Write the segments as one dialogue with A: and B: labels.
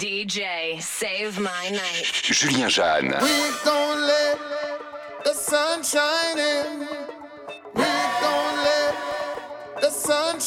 A: DJ, save my night.
B: Julien Jeanne.
C: We gon' let the sun shine in. We gon' let the sun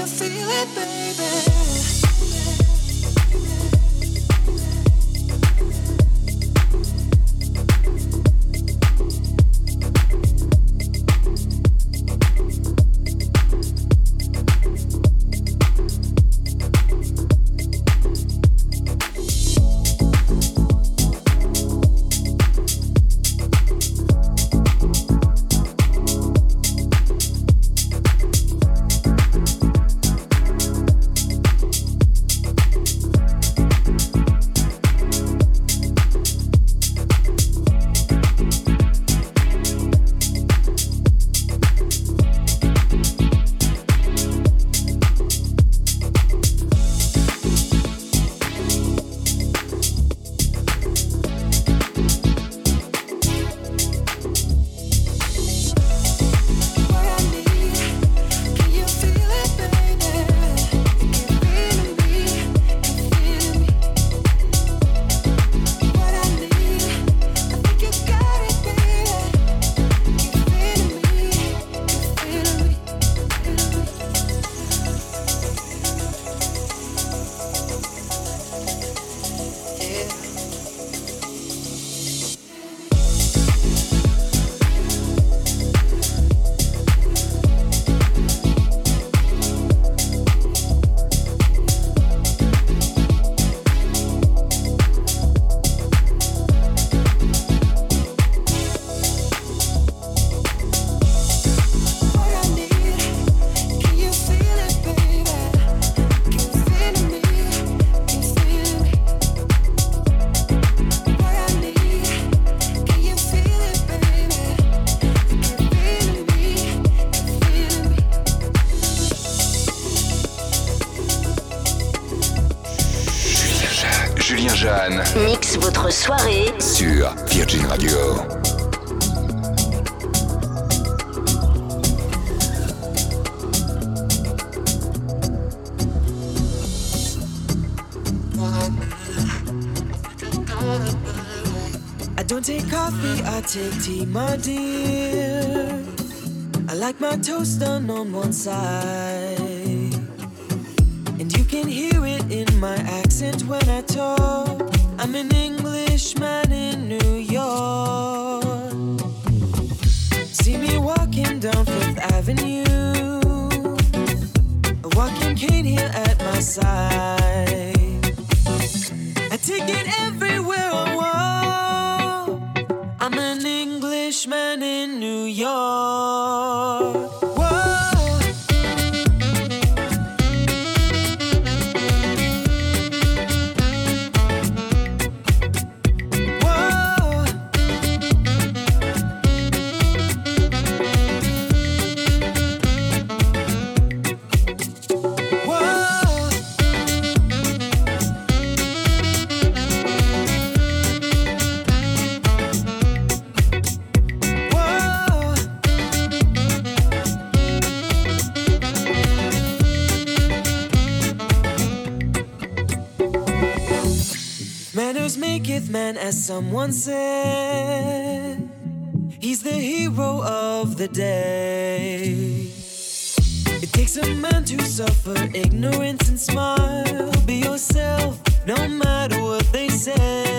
D: you feel it, baby?
E: votre soirée
B: sur Virgin Radio.
D: I don't take coffee, I take tea, my dear. I like my toast done on one side. And you can hear it in my accent when I talk. I'm in England. takes a man to suffer ignorance and smile. Be yourself, no matter what they say.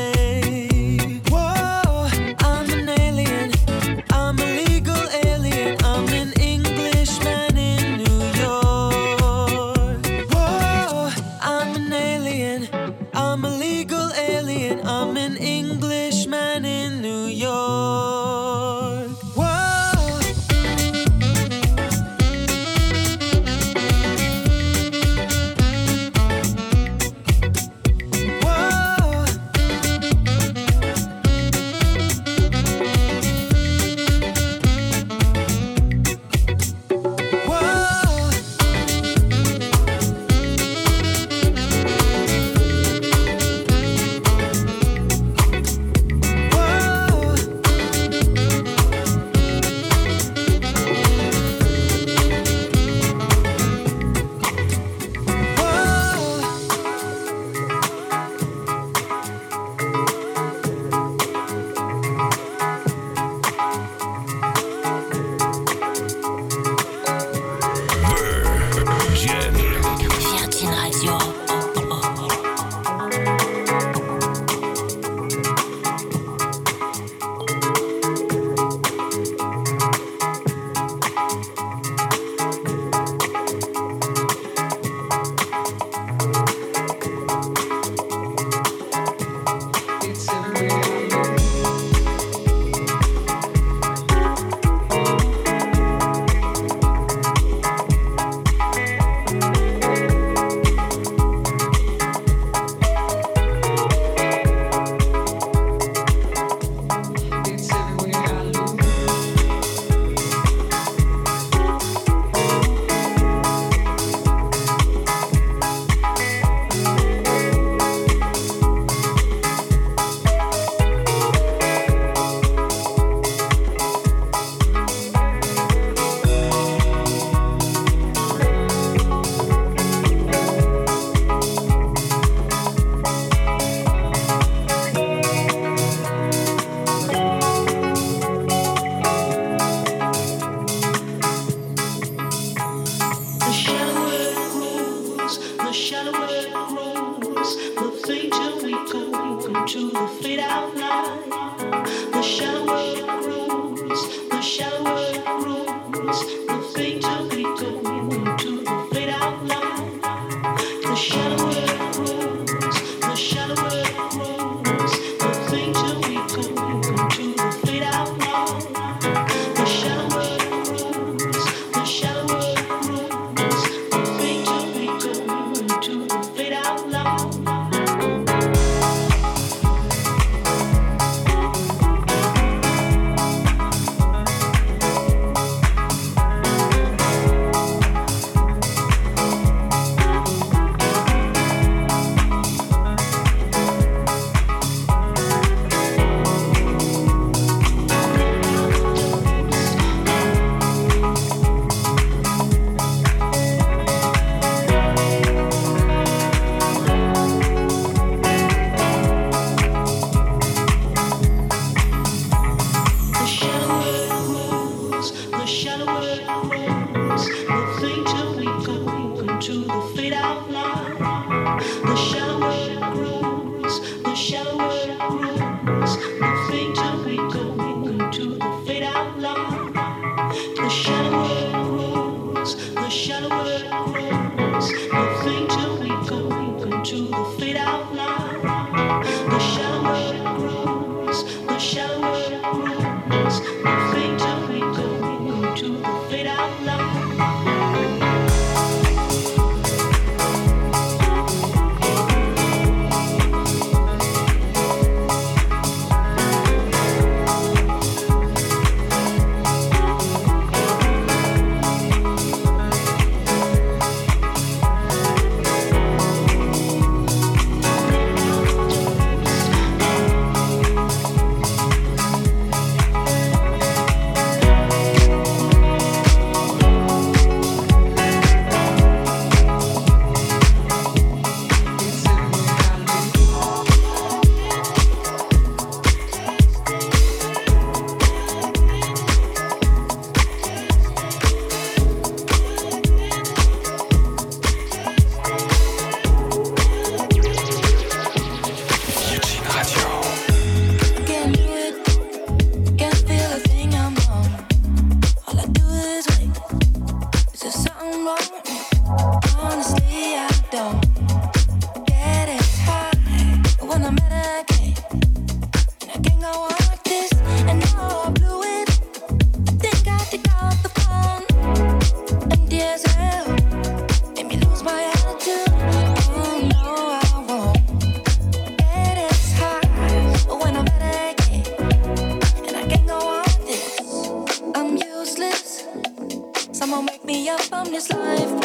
F: from this life.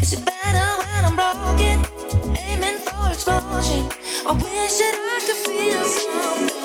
F: It's better when I'm broken? Aiming for explosion. I wish that I
G: could feel something.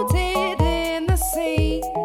G: Exalted in the sea.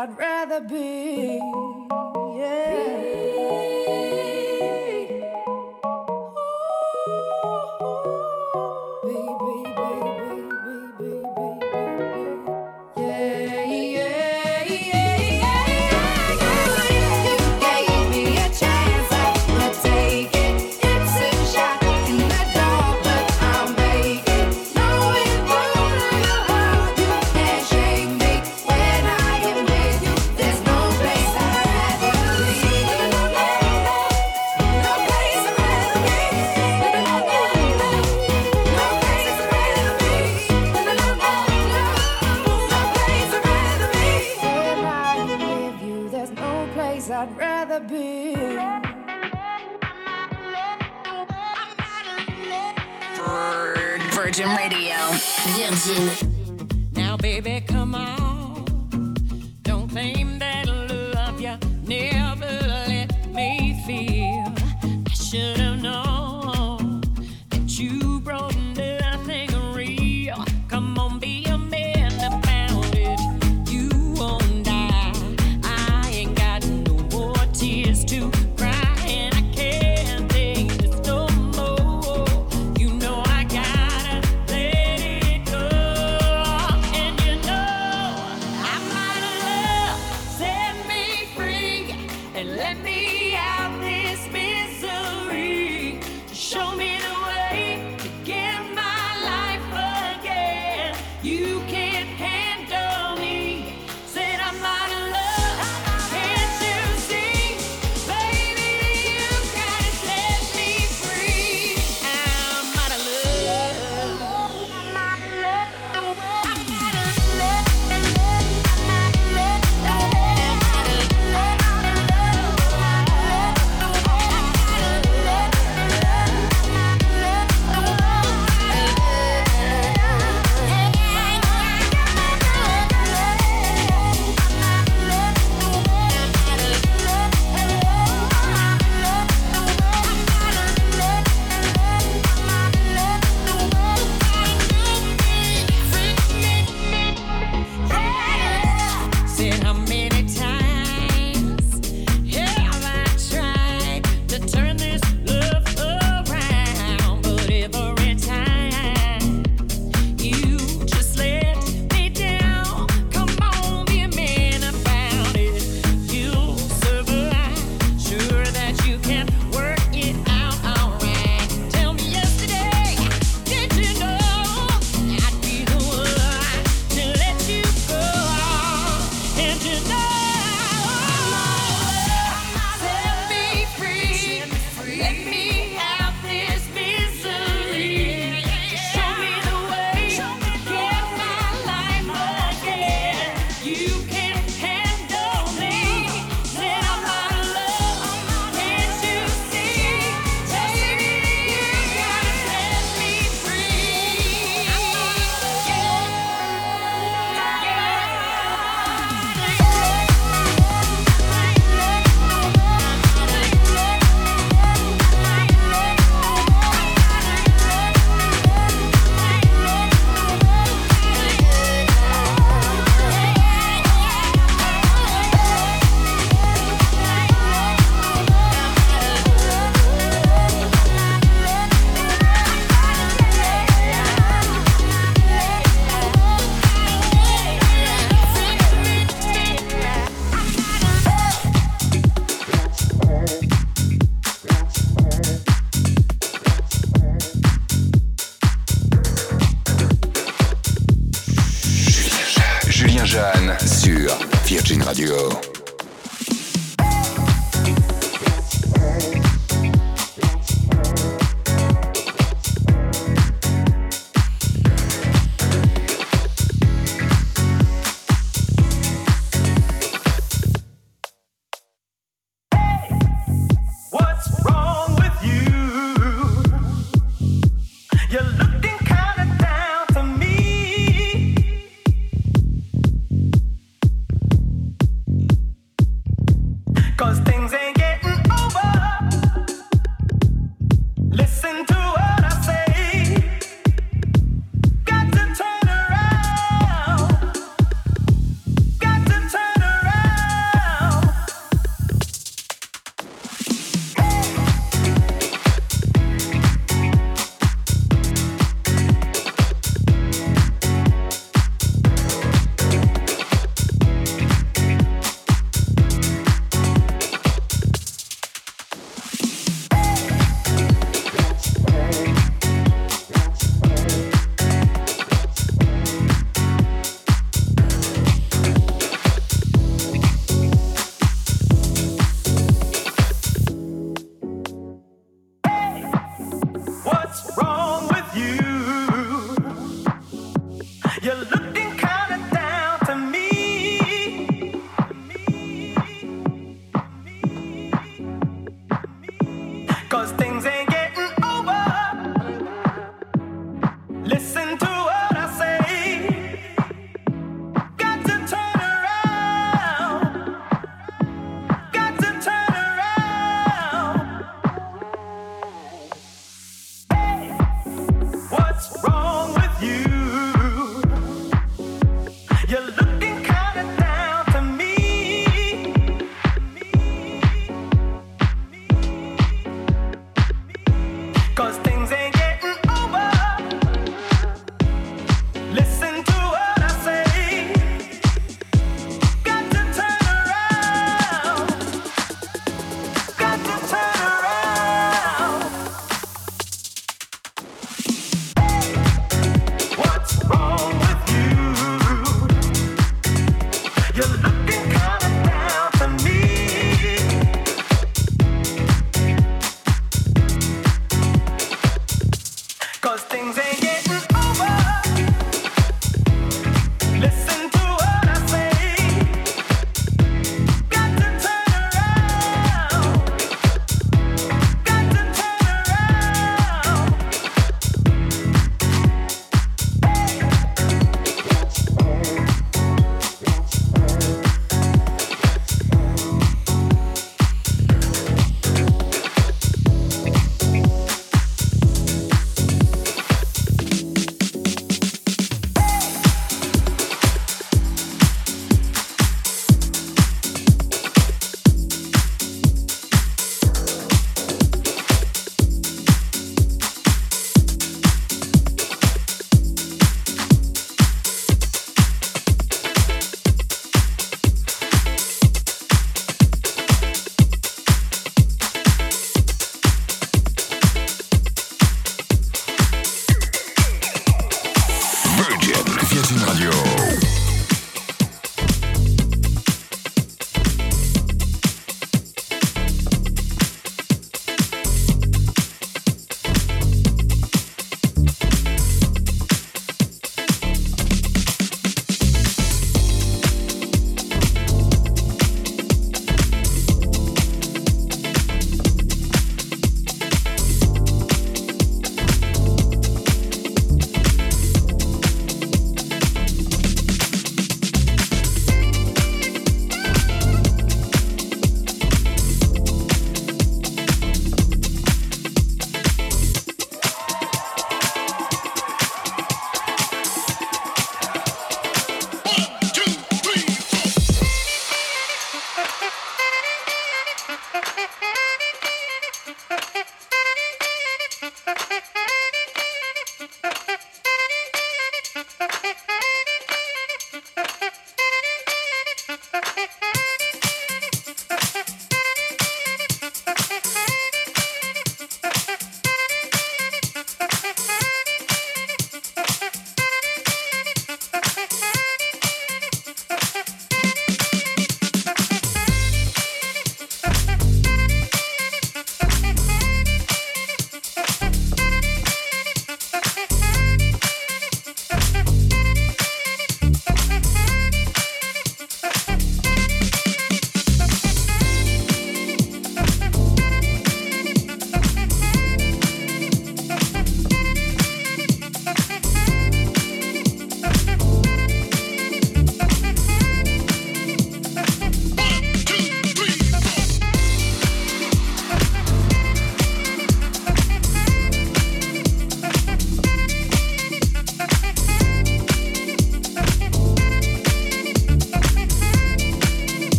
G: I'd rather be.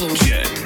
E: Virgin Radio.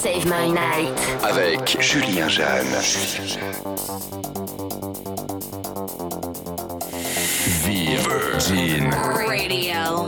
E: Save My Night.
B: Avec Julien Jeanne. Virgin.
E: Radio.